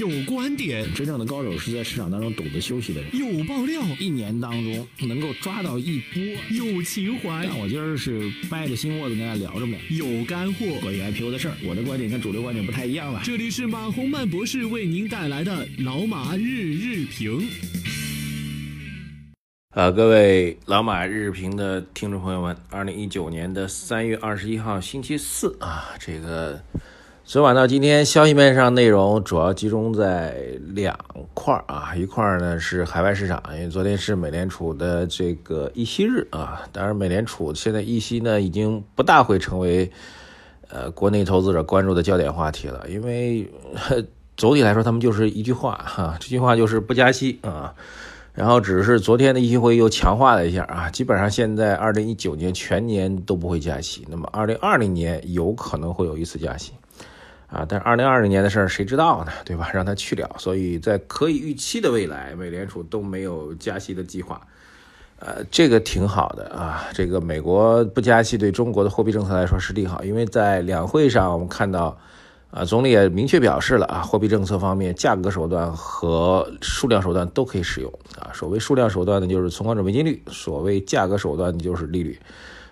有观点，真正的高手是在市场当中懂得休息的人。有爆料，一年当中能够抓到一波。有情怀，但我今儿是掰着心窝子跟大家聊着呢。有干货，关于 IPO 的事儿，我的观点跟主流观点不太一样了。这里是马洪曼博士为您带来的老马日日评。呃，各位老马日日评的听众朋友们，二零一九年的三月二十一号星期四啊，这个昨晚到今天消息面上内容主要集中在两块啊，一块呢是海外市场，因为昨天是美联储的这个议息日啊，当然美联储现在议息呢已经不大会成为呃国内投资者关注的焦点话题了，因为总体来说他们就是一句话哈，这句话就是不加息啊。然后只是昨天的议息会又强化了一下啊，基本上现在二零一九年全年都不会加息，那么二零二零年有可能会有一次加息，啊，但是二零二零年的事儿谁知道呢？对吧？让他去了，所以在可以预期的未来，美联储都没有加息的计划，呃，这个挺好的啊，这个美国不加息对中国的货币政策来说是利好，因为在两会上我们看到。啊，总理也明确表示了啊，货币政策方面，价格手段和数量手段都可以使用啊。所谓数量手段呢，就是存款准备金率；所谓价格手段，就是利率。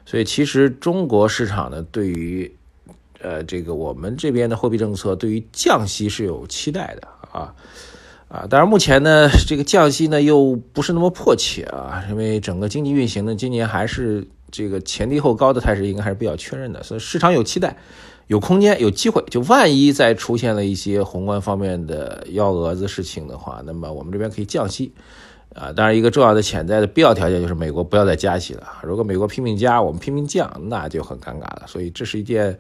所以，其实中国市场呢，对于呃这个我们这边的货币政策，对于降息是有期待的啊啊。当然，目前呢，这个降息呢又不是那么迫切啊，因为整个经济运行呢，今年还是这个前低后高的态势，应该还是比较确认的，所以市场有期待。有空间，有机会，就万一再出现了一些宏观方面的幺蛾子事情的话，那么我们这边可以降息，啊，当然一个重要的潜在的必要条件就是美国不要再加息了。如果美国拼命加，我们拼命降，那就很尴尬了。所以这是一件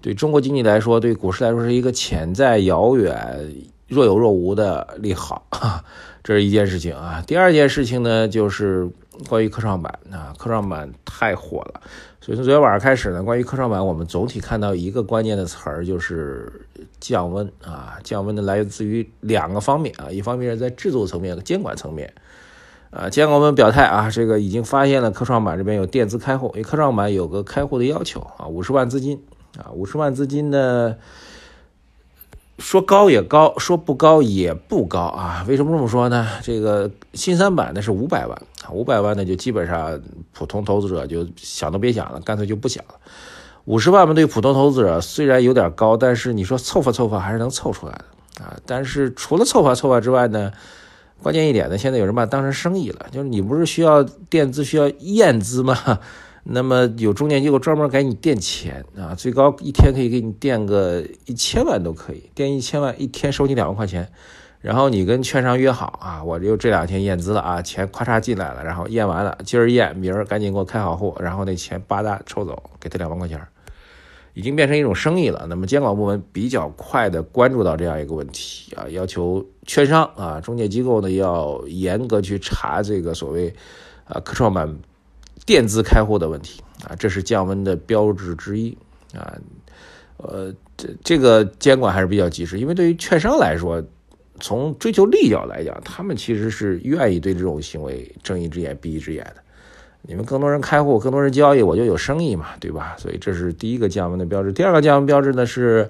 对中国经济来说，对股市来说是一个潜在遥远、若有若无的利好，这是一件事情啊。第二件事情呢，就是关于科创板啊，科创板太火了。所以从昨天晚上开始呢，关于科创板，我们总体看到一个关键的词儿，就是降温啊。降温呢来自于两个方面啊，一方面是在制度层面和监管层面啊。监管部门表态啊，这个已经发现了科创板这边有垫资开户，因为科创板有个开户的要求啊，五十万资金啊，五十万资金呢。说高也高，说不高也不高啊？为什么这么说呢？这个新三板呢是五百万，五百万呢就基本上普通投资者就想都别想了，干脆就不想了。五十万嘛，对普通投资者虽然有点高，但是你说凑合凑合还是能凑出来的啊。但是除了凑合凑合之外呢，关键一点呢，现在有人把它当成生意了，就是你不是需要垫资、需要验资吗？那么有中介机构专门给你垫钱啊，最高一天可以给你垫个一千万都可以，垫一千万一天收你两万块钱，然后你跟券商约好啊，我就这两天验资了啊，钱咔嚓进来了，然后验完了，今儿验，明儿赶紧给我开好户，然后那钱吧嗒抽走，给他两万块钱，已经变成一种生意了。那么监管部门比较快的关注到这样一个问题啊，要求券商啊中介机构呢要严格去查这个所谓啊科创板。垫资开户的问题啊，这是降温的标志之一啊。呃，这这个监管还是比较及时，因为对于券商来说，从追求利角来讲，他们其实是愿意对这种行为睁一只眼闭一只眼的。你们更多人开户，更多人交易，我就有生意嘛，对吧？所以这是第一个降温的标志。第二个降温标志呢是，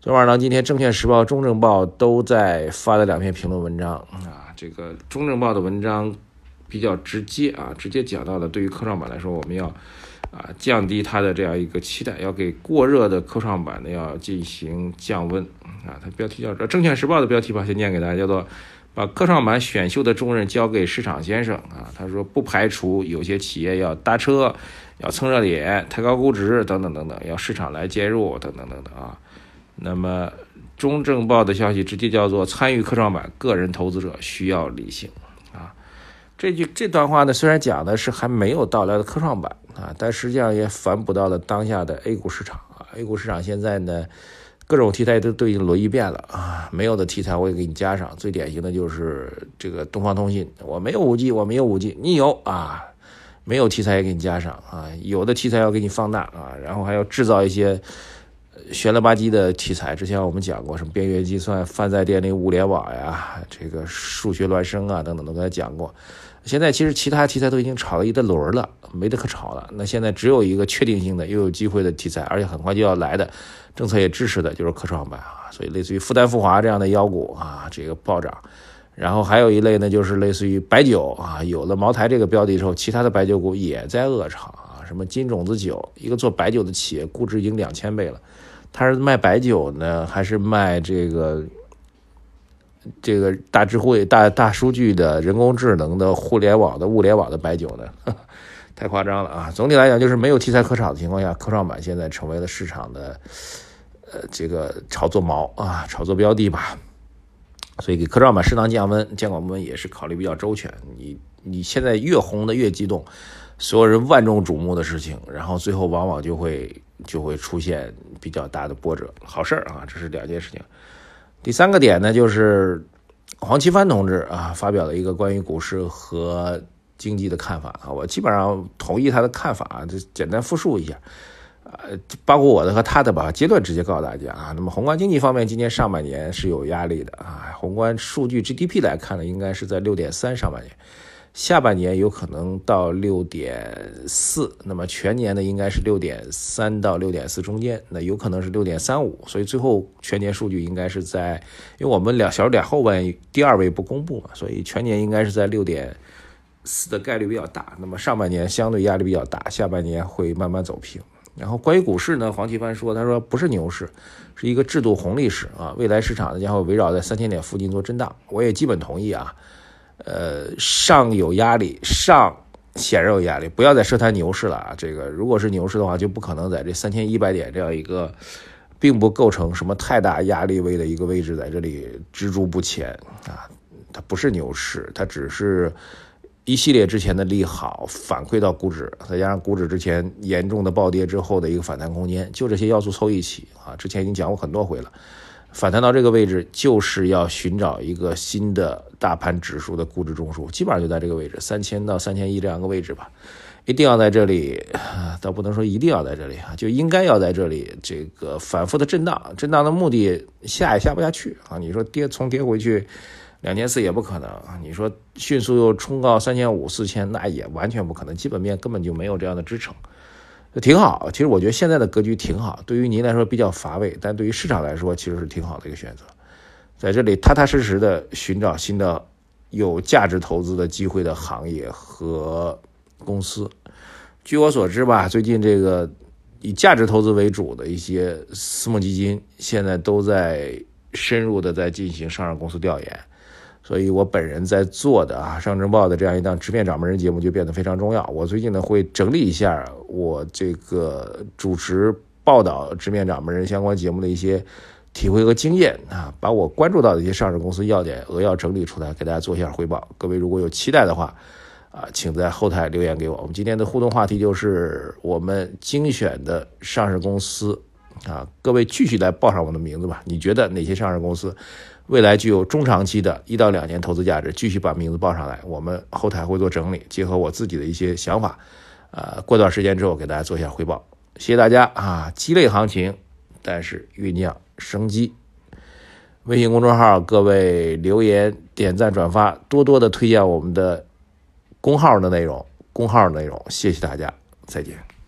昨晚上今天《证券时报》《中证报》都在发了两篇评论文章啊。这个《中证报》的文章。比较直接啊，直接讲到了，对于科创板来说，我们要啊降低它的这样一个期待，要给过热的科创板呢要进行降温啊。它标题叫《证券时报》的标题吧，先念给大家，叫做“把科创板选秀的重任交给市场先生”啊。他说不排除有些企业要搭车，要蹭热点，抬高估值等等等等，要市场来介入等等等等啊。那么中证报的消息直接叫做“参与科创板，个人投资者需要理性”。这句这段话呢，虽然讲的是还没有到来的科创板啊，但实际上也反哺到了当下的 A 股市场啊。A 股市场现在呢，各种题材都都已经轮一遍了啊，没有的题材我也给你加上。最典型的就是这个东方通信，我没有五 G，我没有五 G，你有啊，没有题材也给你加上啊，有的题材要给你放大啊，然后还要制造一些悬了吧唧的题材，之前我们讲过什么边缘计算、泛在电力、物联网呀，这个数学孪生啊等等都跟他讲过。现在其实其他题材都已经炒了一大轮了，没得可炒了。那现在只有一个确定性的又有机会的题材，而且很快就要来的，政策也支持的，就是科创板啊。所以类似于复旦复华这样的妖股啊，这个暴涨。然后还有一类呢，就是类似于白酒啊，有了茅台这个标的之后，其他的白酒股也在恶炒啊，什么金种子酒，一个做白酒的企业，估值已经两千倍了。他是卖白酒呢，还是卖这个这个大智慧、大大数据的人工智能的互联网的物联网的白酒呢？太夸张了啊！总体来讲，就是没有题材可炒的情况下，科创板现在成为了市场的呃这个炒作锚啊，炒作标的吧。所以给科创板适当降温，监管部门也是考虑比较周全。你你现在越红的越激动，所有人万众瞩目的事情，然后最后往往就会就会出现比较大的波折。好事儿啊，这是两件事情。第三个点呢，就是黄奇帆同志啊发表了一个关于股市和经济的看法啊，我基本上同意他的看法，就简单复述一下。呃，包括我的和他的吧，阶段直接告诉大家啊。那么宏观经济方面，今年上半年是有压力的啊。宏观数据 GDP 来看呢，应该是在六点三上半年，下半年有可能到六点四，那么全年呢应该是六点三到六点四中间，那有可能是六点三五。所以最后全年数据应该是在，因为我们两小点后半第二位不公布嘛，所以全年应该是在六点四的概率比较大。那么上半年相对压力比较大，下半年会慢慢走平。然后关于股市呢，黄奇帆说：“他说不是牛市，是一个制度红利市啊，未来市场呢将会围绕在三千点附近做震荡。”我也基本同意啊。呃，上有压力，上显然有压力，不要再奢谈牛市了啊。这个如果是牛市的话，就不可能在这三千一百点这样一个并不构成什么太大压力位的一个位置在这里止住不前啊。它不是牛市，它只是。一系列之前的利好反馈到股指，再加上股指之前严重的暴跌之后的一个反弹空间，就这些要素凑一起啊，之前已经讲过很多回了。反弹到这个位置，就是要寻找一个新的大盘指数的估值中枢，基本上就在这个位置，三千到三千一这样一个位置吧，一定要在这里，倒不能说一定要在这里啊，就应该要在这里，这个反复的震荡，震荡的目的下也下不下去啊，你说跌从跌回去。两千四也不可能！你说迅速又冲到三千五、四千，那也完全不可能。基本面根本就没有这样的支撑，挺好。其实我觉得现在的格局挺好，对于您来说比较乏味，但对于市场来说其实是挺好的一个选择。在这里踏踏实实的寻找新的有价值投资的机会的行业和公司。据我所知吧，最近这个以价值投资为主的一些私募基金，现在都在深入的在进行上市公司调研。所以我本人在做的啊，上证报的这样一档直面掌门人节目就变得非常重要。我最近呢会整理一下我这个主持报道直面掌门人相关节目的一些体会和经验啊，把我关注到的一些上市公司要点扼要整理出来，给大家做一下汇报。各位如果有期待的话，啊，请在后台留言给我。我们今天的互动话题就是我们精选的上市公司啊，各位继续来报上我的名字吧。你觉得哪些上市公司？未来具有中长期的一到两年投资价值，继续把名字报上来，我们后台会做整理，结合我自己的一些想法，呃，过段时间之后给大家做一下汇报。谢谢大家啊！鸡肋行情，但是酝酿生机。微信公众号各位留言、点赞、转发，多多的推荐我们的公号的内容，公号的内容，谢谢大家，再见。